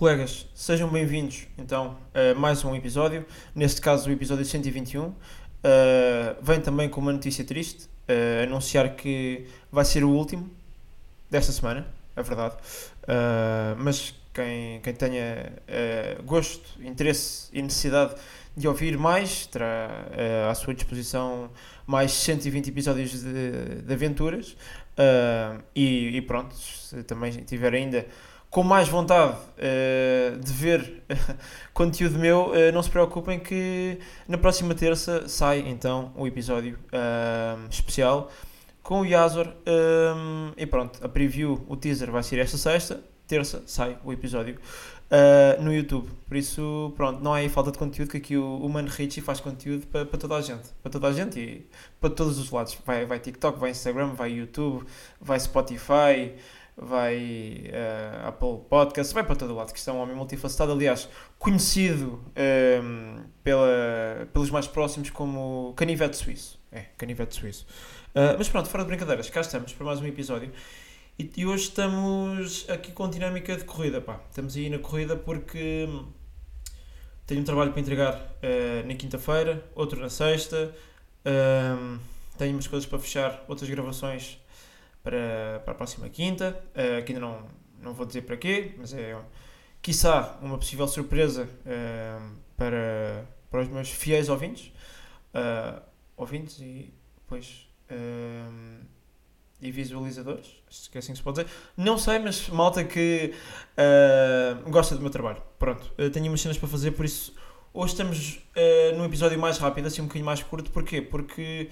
Colegas, sejam bem-vindos então a mais um episódio, neste caso o episódio 121. Uh, vem também com uma notícia triste, uh, anunciar que vai ser o último desta semana, é verdade. Uh, mas quem, quem tenha gosto, interesse e necessidade de ouvir mais, terá à sua disposição mais 120 episódios de, de aventuras. E, e, pronto, se também tiver ainda com mais vontade uh, de ver conteúdo meu, uh, não se preocupem que na próxima terça sai então o episódio uh, especial com o Yazor. Um, e pronto, a preview, o teaser vai ser esta sexta, terça sai o episódio no YouTube. Por isso, pronto, não há aí falta de conteúdo, que aqui o, o Mano Richie faz conteúdo para, para toda a gente. Para toda a gente e para todos os lados. Vai, vai TikTok, vai Instagram, vai YouTube, vai Spotify vai uh, Apple Podcast, vai para todo lado, que isto é um homem multifacetado, aliás, conhecido um, ehm, pela, pelos mais próximos como canivete suíço. É, canivete suíço. Uh, mas pronto, fora de brincadeiras, cá estamos para mais um episódio. E, e, hoje estamos aqui com dinâmica de corrida, pá. Estamos aí na corrida porque tenho um trabalho para entregar uh, na quinta-feira, outro na sexta. Ehm, tenho umas coisas para fechar, outras gravações para, para a próxima quinta, uh, que ainda não, não vou dizer para quê, mas é, quiçá, uma possível surpresa uh, para, para os meus fiéis ouvintes, uh, ouvintes e depois e visualizadores, que é assim que se pode dizer. Não sei, mas malta que gosta do meu trabalho. Pronto, tenho umas cenas para fazer, por isso hoje estamos num episódio mais rápido, assim um bocadinho mais curto. Porquê? Porque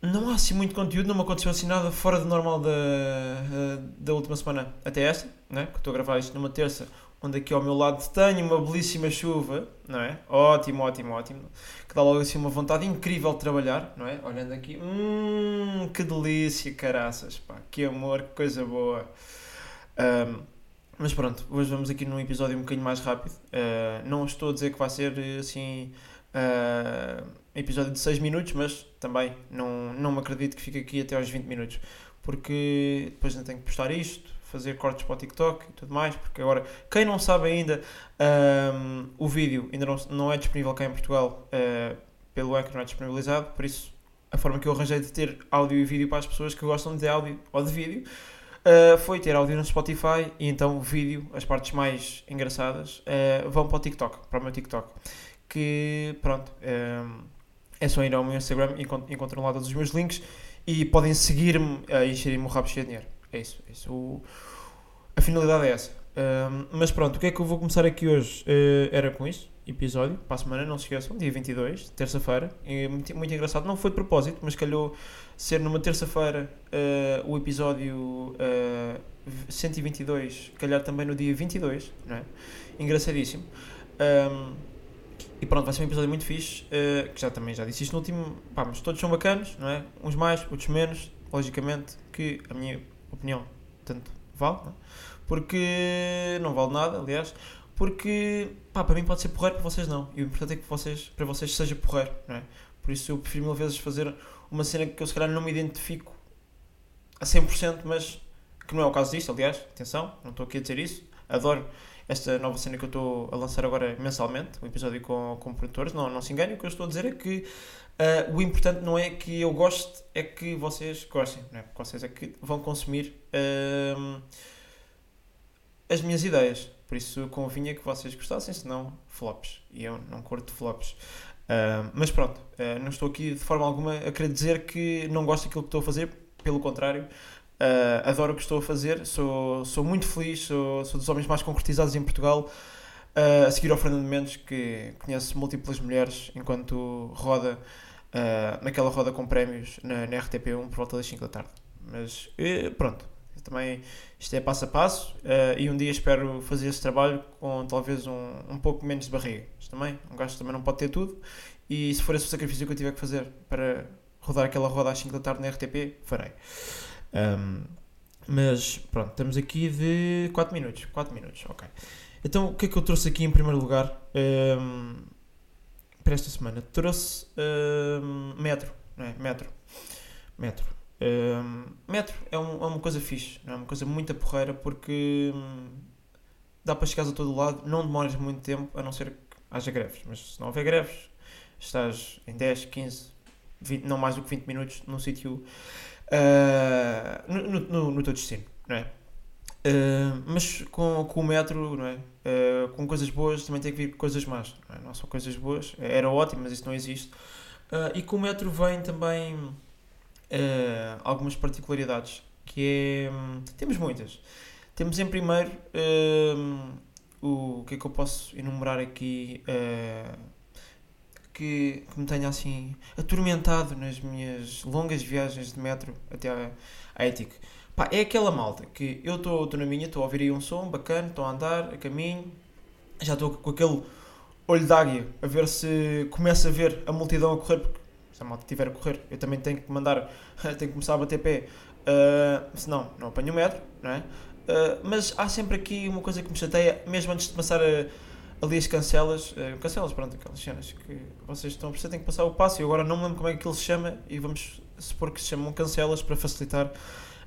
não há assim muito conteúdo, não me aconteceu assim nada fora do normal da, eh, da última semana até esta, né? que estou a gravar isto numa terça, onde aqui ao meu lado tenho uma belíssima chuva, não é? Ótimo, ótimo, ótimo. Que dá logo assim uma vontade incrível de trabalhar, não é? Olhando aqui, hum, que delícia, caraças, pá, que amor, que coisa boa. Um, mas pronto, hoje vamos aqui num episódio um bocadinho mais rápido. Uh, não estou a dizer que vai ser assim. Uh, episódio de 6 minutos, mas também não, não me acredito que fique aqui até aos 20 minutos, porque depois ainda tenho que postar isto, fazer cortes para o TikTok e tudo mais, porque agora, quem não sabe ainda, um, o vídeo ainda não, não é disponível cá em Portugal, uh, pelo Anchor não é disponibilizado, por isso a forma que eu arranjei de ter áudio e vídeo para as pessoas que gostam de áudio ou de vídeo uh, foi ter áudio no Spotify e então o vídeo, as partes mais engraçadas, uh, vão para o TikTok, para o meu TikTok. Que pronto. Um, é só ir ao meu Instagram e encontram lá todos os meus links e podem seguir-me a encherem-me o rabo cheio de dinheiro. É isso. É isso. O, a finalidade é essa. Um, mas pronto, o que é que eu vou começar aqui hoje? Uh, era com isso, episódio, para a semana, não se esqueçam, dia 22, terça-feira. Muito, muito engraçado, não foi de propósito, mas calhou ser numa terça-feira uh, o episódio uh, 122, calhar também no dia 22, não é? Engraçadíssimo. Um, e pronto, vai ser um episódio muito fixe, uh, que já também já disse isto no último, pá, mas todos são bacanos, não é? Uns mais, outros menos, logicamente, que a minha opinião tanto vale, não é? porque não vale nada, aliás, porque pá, para mim pode ser porreiro, para vocês não. E o importante é que vocês, para vocês seja porreiro, não é? Por isso eu prefiro mil vezes fazer uma cena que eu se calhar não me identifico a 100%, mas que não é o caso disto, aliás, atenção, não estou aqui a dizer isso, adoro esta nova cena que eu estou a lançar agora mensalmente, um episódio com, com produtores, não, não se enganem, o que eu estou a dizer é que uh, o importante não é que eu goste, é que vocês gostem, não é? Porque vocês é que vão consumir uh, as minhas ideias. Por isso convinha que vocês gostassem, senão flops. E eu não curto flops. Uh, mas pronto, não estou aqui de forma alguma a querer dizer que não gosto daquilo que estou a fazer, pelo contrário, Uh, adoro o que estou a fazer, sou, sou muito feliz, sou, sou dos homens mais concretizados em Portugal. Uh, a seguir ao Fernando Mendes, que conhece múltiplas mulheres enquanto roda uh, naquela roda com prémios na, na, RTP1 por volta das 5 da tarde. Mas pronto, também isto é passo a passo e um dia espero fazer esse trabalho com talvez um, um pouco menos de barriga. Mas também, um gajo também não pode ter tudo e se for esse o sacrifício que eu tiver que fazer para rodar aquela roda às 5 da tarde na RTP, farei. Um, mas pronto, estamos aqui de 4 minutos. 4 minutos, ok. Então o que é que eu trouxe aqui em primeiro lugar um, para esta semana? Trouxe um, metro, não é? Metro. Metro. Metro é, um, é, uma coisa fixe, é? uma coisa muito porreira porque dá para chegares a todo lado, não demoras muito tempo, a não ser que haja greves. Mas se não houver greves, estás em 10, 15, 20, não mais do que 20 minutos num sítio uh, no, no, no teu destino, não é? Uh, mas com, com o metro, não é? Uh, com coisas boas também tem que vir coisas más, não, é? não são coisas boas, era ótimo, mas isso não existe. Uh, e com o metro vem também algumas particularidades, que é, temos muitas. Temos em primeiro, o, que é que eu posso enumerar aqui, que, que me tenha assim atormentado nas minhas longas viagens de metro até à, à Ética Pá, é aquela malta que eu estou na minha, estou a ouvir aí um som bacana, estou a andar, a caminho, já estou com aquele olho de águia a ver se começa a ver a multidão a correr, porque se a malta estiver a correr, eu também tenho que mandar, tenho que começar a bater pé, uh, senão não apanho o metro, não é? Uh, mas há sempre aqui uma coisa que me chateia, mesmo antes de começar a, ali as cancelas, uh, cancelas, pronto, aquelas cenas que vocês estão a perceber, têm que passar o passo, e agora não me lembro como é que ele se chama, e vamos supor que se chamam cancelas para facilitar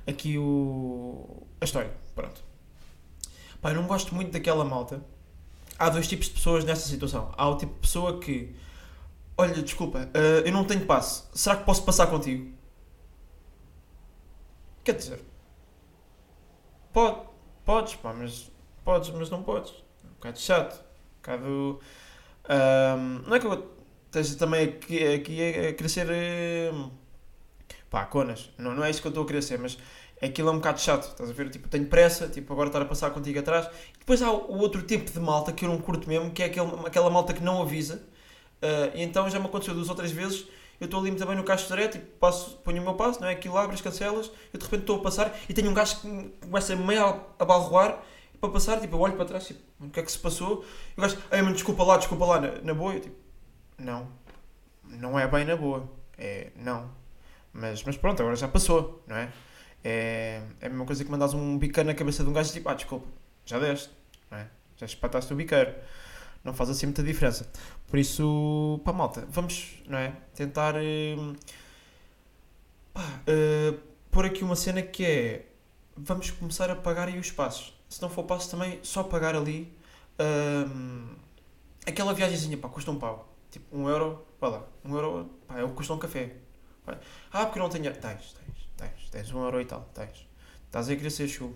aqui o, a história. Pronto. Pá, eu não gosto muito daquela malta. Há dois tipos de pessoas nesta situação. Há o tipo de pessoa que, olha, desculpa, uh, eu não tenho passe. Será que posso passar contigo? Quer dizer, pode, podes, pá, mas podes, mas não podes. É um bocado chato. Bocado. Um, não é que eu esteja também aqui, aqui a crescer. Um, pá, conas. Não, não é isso que eu estou a ser, mas aquilo é um bocado chato, estás a ver? Tipo, tenho pressa, tipo, agora estar a passar contigo atrás. E depois há o outro tipo de malta que eu não curto mesmo, que é aquele, aquela malta que não avisa. Uh, e então já me aconteceu duas ou três vezes. Eu estou ali também no caixa de tipo, passo, ponho o meu passo, não é? Aquilo as cancelas, eu de repente estou a passar e tenho um gajo que começa meio a, a balroar para passar, tipo, eu olho para trás, tipo, o que é que se passou? E o gajo, ai, mano, desculpa lá, desculpa lá, na, na boa. Eu, tipo, não, não é bem na boa, é, não, mas, mas pronto, agora já passou, não é? É, é a mesma coisa que mandas um biqueiro na cabeça de um gajo tipo, ah, desculpa, já deste, não é? Já espataste o biqueiro. Não faz assim muita diferença. Por isso, pá, malta, vamos, não é? Tentar pá, uh, pôr aqui uma cena que é vamos começar a pagar aí os passos. Se não for passo também, só pagar ali uh, aquela viagemzinha, pá, custa um pau. Tipo, um euro, vá lá, um euro, pá, é o que custa um café. Ah, porque não tenho. Tens, tens, tens. Tens um euro e tal, tens. Estás a querer ser chulo.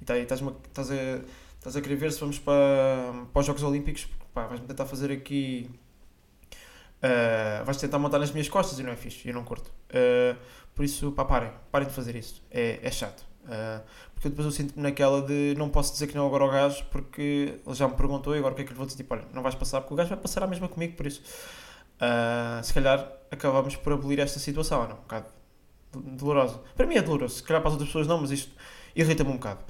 E tá, estás, a, estás a querer ver se vamos para, para os Jogos Olímpicos. Porque, pá, vais-me tentar fazer aqui. Uh, vais tentar montar nas minhas costas e não é fixe. Eu não curto. Uh, por isso, pá, parem. Parem de fazer isso. É, é chato. Uh, porque depois eu sinto-me naquela de não posso dizer que não agora ao gajo porque ele já me perguntou e agora o que é que lhe vou dizer? Tipo, olha, não vais passar porque o gajo vai passar a mesma comigo, por isso. Uh, se calhar acabamos por abolir esta situação, não? Um bocado dolorosa. Para mim é doloroso, se calhar para as outras pessoas não, mas isto irrita-me um bocado.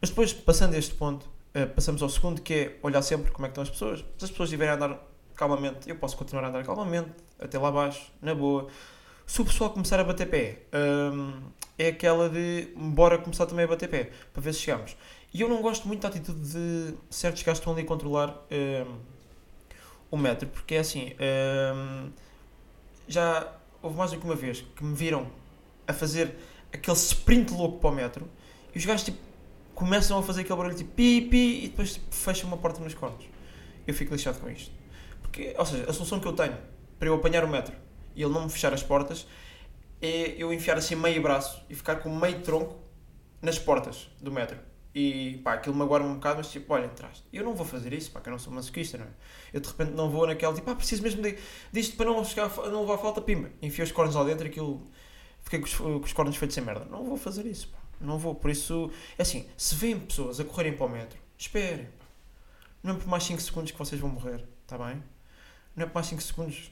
Mas depois, passando este ponto, uh, passamos ao segundo, que é olhar sempre como é que estão as pessoas. Se as pessoas estiverem a andar calmamente, eu posso continuar a andar calmamente, até lá abaixo, na boa. Se o pessoal começar a bater pé, um, é aquela de bora começar também a bater pé, para ver se chegamos. E eu não gosto muito da atitude de certos gajos que estão ali a controlar. Um, o metro, porque é assim, hum, já houve mais do que uma vez que me viram a fazer aquele sprint louco para o metro e os gajos tipo, começam a fazer aquele barulho tipo pi, pi e depois tipo, fecham uma porta nos cornos. Eu fico lixado com isto. Porque, ou seja, a solução que eu tenho para eu apanhar o metro e ele não me fechar as portas é eu enfiar assim meio braço e ficar com meio tronco nas portas do metro. E pá, aquilo magoa-me um bocado, mas tipo, olha, entraste. Eu não vou fazer isso, pá, que eu não sou masoquista, não é? Eu de repente não vou naquela, tipo, ah, preciso mesmo de, disto para não, chegar, não levar falta, pimba. Enfio os cornos lá dentro aquilo. Fiquei com os, com os cornos feitos sem merda. Não vou fazer isso, pá. Não vou. Por isso, é assim, se vêem pessoas a correrem para o metro, esperem, pá. Não é por mais 5 segundos que vocês vão morrer, está bem? Não é por mais 5 segundos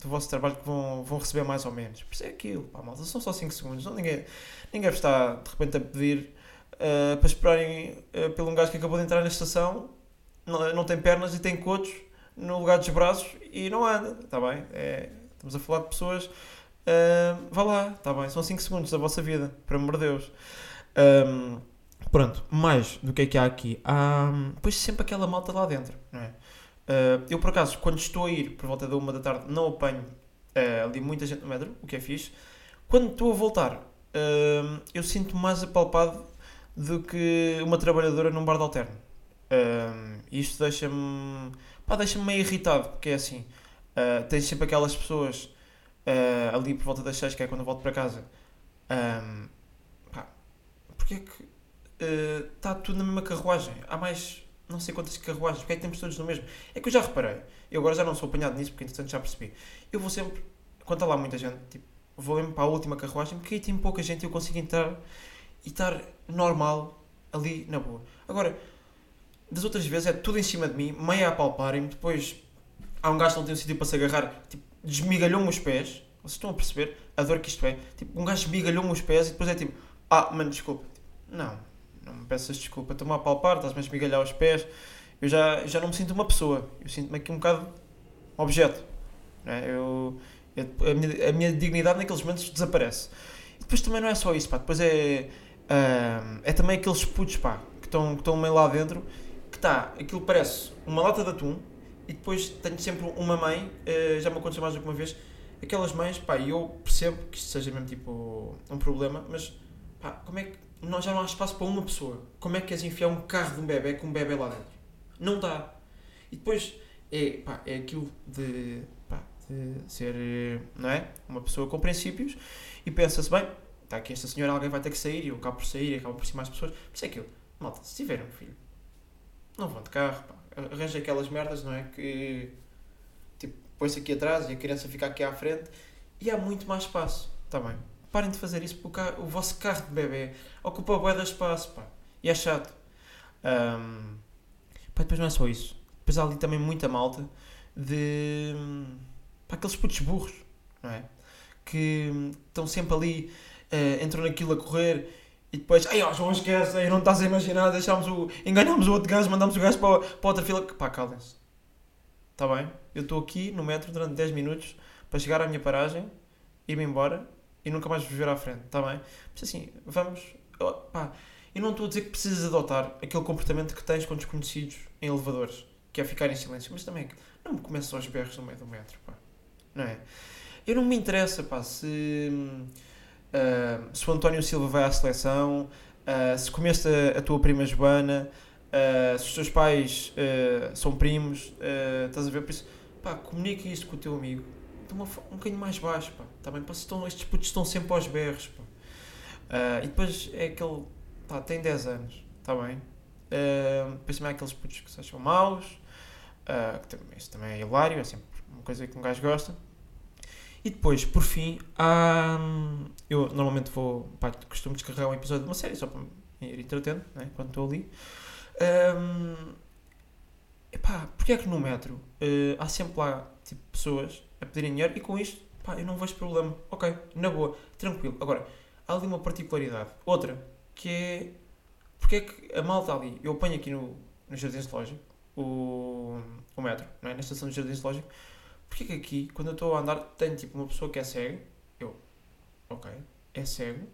do vosso trabalho que vão, vão receber mais ou menos. Por isso é aquilo, pá, malta. São só 5 segundos. Não, ninguém, ninguém está de repente a pedir uh, para esperarem uh, pelo um gajo que acabou de entrar na estação, não, não tem pernas e tem cotos no lugar dos braços e não anda, está bem? É, estamos a falar de pessoas. Uh, vá lá, está bem? São 5 segundos da vossa vida, por amor de Deus. Um, pronto, mais do que é que há aqui. Há depois sempre aquela malta lá dentro, não é? Uh, eu, por acaso, quando estou a ir por volta da uma da tarde, não apanho uh, ali muita gente no metro, o que é fixe. Quando estou a voltar, uh, eu sinto mais apalpado do que uma trabalhadora num bar de alterno. Um, isto deixa-me. deixa-me meio irritado, porque é assim. Uh, tens sempre aquelas pessoas uh, ali por volta das 6, que é quando eu volto para casa. Pá, porque é que está uh, tudo na mesma carruagem? Há mais não sei quantas carruagens, porque é que temos todos no mesmo? É que eu já reparei, eu agora já não sou apanhado nisso, porque entretanto já percebi. Eu vou sempre, quando está lá muita gente, tipo, vou mesmo para a última carruagem, porque aí tem pouca gente e eu consigo entrar e estar normal ali na boa. Agora, das outras vezes é tudo em cima de mim, meio a apalparem-me, depois há um gajo que não tem um sítio para se agarrar, tipo, desmigalhou-me os pés, vocês estão a perceber a dor que isto é? Tipo, um gajo desmigalhou-me os pés e depois é tipo, ah, mano, desculpa. Tipo, não, não me peças desculpa, estou-me a apalpar, estás-me a esmigalhar os pés, eu já, já não me sinto uma pessoa, eu sinto-me aqui um bocado objeto. Né? Eu, a, minha, a minha dignidade naqueles momentos desaparece. E depois também não é só isso, pá, depois é, uh, é também aqueles putos, pá, que estão, que meio lá dentro, que está, aquilo parece uma lata de atum, e depois tenho sempre uma mãe, uh, já me aconteceu mais do que uma vez, aquelas mães, pá, eu percebo que isto seja mesmo tipo um problema, mas pá, como é que não, já não há espaço para uma pessoa? Como é que queres enfiar um carro de um bebê com um bebê lá dentro? Não dá. E depois é, pá, é aquilo de, pá, de ser, não é? Uma pessoa com princípios e pensa-se, bem, está aqui esta senhora, alguém vai ter que sair e eu acabo por sair e acabo por ser mais pessoas. Por isso é aquilo, malta, se tiverem um filho, não vão de carro, pá, arranja aquelas merdas, não é? Que tipo, põe-se aqui atrás e a criança fica aqui à frente e há muito mais espaço, está bem? Parem de fazer isso porque o, vosso carro de bebê ocupa bué de espaço, pá. E é chato. Um, pá, depois não é só isso. Depois há ali também muita malta de... Pá, aqueles putos burros, não é? Que estão sempre ali, uh, entram naquilo a correr e depois, ai ó, João esquece, aí não estás a imaginar, deixámos o, enganámos o outro gajo, mandámos o gajo para, para outra fila. Pá, calem-se. Está bem? Eu estou aqui no metro durante 10 minutos para chegar à minha paragem, ir-me embora e nunca mais vos ver à frente, está bem? Mas assim, vamos. Pá, eu não estou a dizer que precisas adotar aquele comportamento que tens com desconhecidos em elevadores, que é ficar em silêncio, mas também é não me começas aos berros no meio do metro, pá. Não é? Eu não me interessa, pá, se. Uh, se o António Silva vai à seleção, uh, se comeste a, a, tua prima Joana, uh, se os teus pais são primos, estás a ver? Por isso, pá, comunica isto com o teu amigo estão um bocadinho mais baixo, pá. Tá estão, estes putos estão sempre aos berros, pá. Uh, e depois é aquele, pá, tem 10 anos, está bem? Uh, depois também há aqueles putos que se acham maus, uh, que também, isso também é hilário, é sempre uma coisa que um gajo gosta. E depois, por fim, há, eu normalmente vou, pá, costumo descarregar um episódio de uma série só para me ir entretendo, né, quando estou ali. Um, epá, porque é que no metro uh, há sempre lá tipo, pessoas a pedirem dinheiro e com isto, pá, eu não vejo problema. Ok, na boa, tranquilo. Agora, há ali uma particularidade. Outra, que é. Porque é que a malta ali, eu apanho aqui no, no Jardim Zoológico, o, o metro, não é? na estação do Jardim Zoológico, porque é que aqui, quando eu estou a andar, tem tipo uma pessoa que é cega, eu, ok, é cego,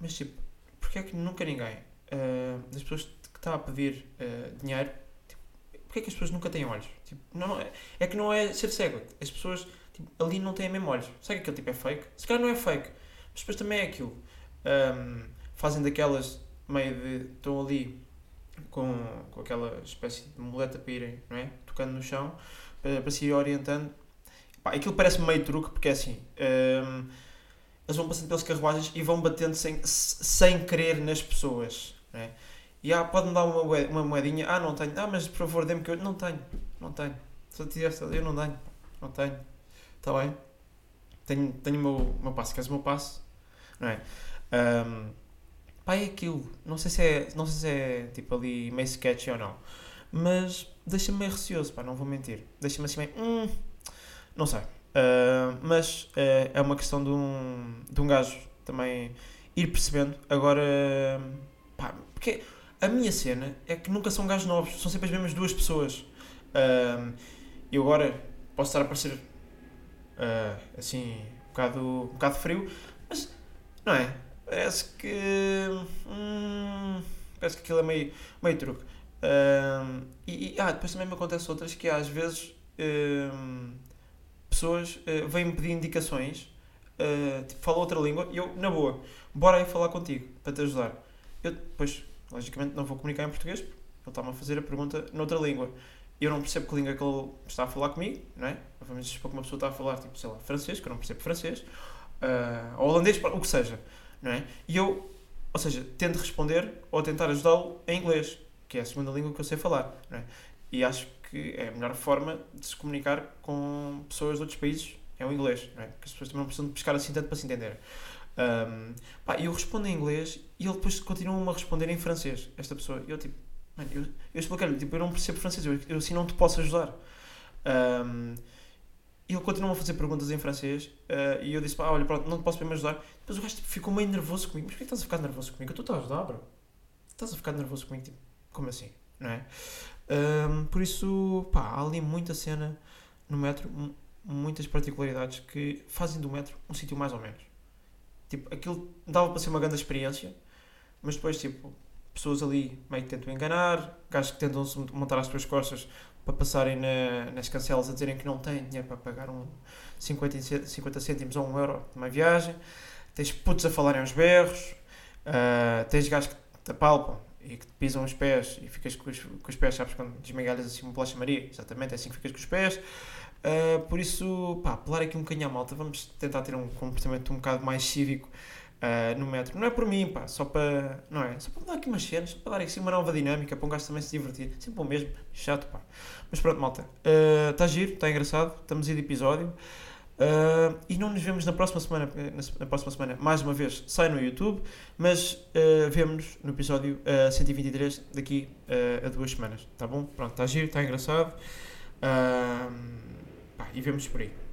mas tipo, porque é que nunca ninguém uh, das pessoas que está a pedir uh, dinheiro Porquê é que as pessoas nunca têm olhos? Tipo, não, é, é que não é ser cego. As pessoas tipo, ali não têm mesmo olhos. Sabe que aquele tipo é fake? Se calhar não é fake. Mas depois também é aquilo. Um, fazem daquelas meio de. estão ali com, com aquela espécie de muleta para irem, não é? Tocando no chão, para, para se ir orientando. Pá, aquilo parece meio truque, porque é assim. Um, eles vão passando pelas carruagens e vão batendo sem, sem querer nas pessoas, não é? E ah, pode-me dar uma, uma moedinha. Ah, não tenho. Ah, mas por favor, dê-me que eu. Não tenho. Não tenho. Se eu tivesse, eu não tenho. Não tenho. Está bem? Tenho, tenho o meu, meu passo. Queres o meu passo? Não é? Um, pá, é aquilo. Não sei se é, não sei se é tipo ali meio sketchy ou não. Mas deixa-me meio receoso, pá, não vou mentir. Deixa-me assim meio. Hum, não sei. Uh, mas uh, é uma questão de um, de um gajo também ir percebendo. Agora, pá, porque a minha cena é que nunca são gajos novos, são sempre as mesmas duas pessoas. E agora posso estar a parecer uh, assim um bocado, um bocado frio, mas não é? Parece que. Hum, parece que aquilo é meio, meio truque. E, ah, depois também me acontece outras que às vezes um, pessoas uh, vêm-me pedir indicações, uh, tipo, falam outra língua, e eu, na boa, bora aí falar contigo para te ajudar. Eu depois Logicamente não vou comunicar em português, está-me a fazer a pergunta noutra língua. Eu não percebo que língua que ele está a falar comigo, não é? Se for que uma pessoa está a falar, tipo, sei lá, francês, que eu não percebo francês, uh, ou holandês, o que seja, não é? E eu, ou seja, tento responder ou tentar ajudá-lo em inglês, que é a segunda língua que eu sei falar, não é? E acho que é a melhor forma de se comunicar com pessoas de outros países é o inglês, não é? Porque as pessoas também não precisam de pescar assim tanto para se entender. Um, pá, eu respondo em inglês e ele depois continua-me a responder em francês, esta pessoa. Eu tipo, mano, eu, eu expliquei-lhe, tipo, eu não percebo francês, eu, eu assim não te posso ajudar. Um, e ele continua a fazer perguntas em francês uh, e eu disse, pá, olha, pronto, não te posso mesmo ajudar. Depois o gajo tipo, ficou meio nervoso comigo. Mas porquê estás a ficar nervoso comigo? Eu estou a ajudar, bro. Estás a ficar nervoso comigo, tipo, como assim? Não é? Um, por isso, pá, há ali muita cena no metro, muitas particularidades que fazem do metro um sítio mais ou menos. Tipo, aquilo dava para ser uma grande experiência, mas depois, tipo, pessoas ali meio que tentam enganar, gajos que tentam montar às suas costas para passarem na, nas cancelas a dizerem que não têm dinheiro para pagar um 50, 50 cêntimos ou um euro de uma viagem, tens putos a falarem aos berros, uh, tens gajos que te apalpam e que te pisam os pés e ficas com os, com os pés, sabes, quando desmigalhas assim uma bolacha Maria, exatamente, é assim que ficas com os pés. Uh, por isso, pá, apelar aqui um bocadinho à malta, vamos tentar ter um comportamento um bocado mais cívico uh, no metro. Não é por mim, pá, só para, não é? Só para dar aqui umas cenas, para dar aqui uma nova dinâmica, para um gajo também se divertir. Sempre o mesmo, chato, pá. Mas pronto, malta, está uh, giro, está engraçado, estamos aí de episódio. Uh, e não nos vemos na próxima semana, na, próxima semana, mais uma vez, sai no YouTube, mas uh, vemos no episódio uh, 123 daqui a duas semanas, tá bom? Pronto, está giro, está engraçado. Pá, e vemos por aí.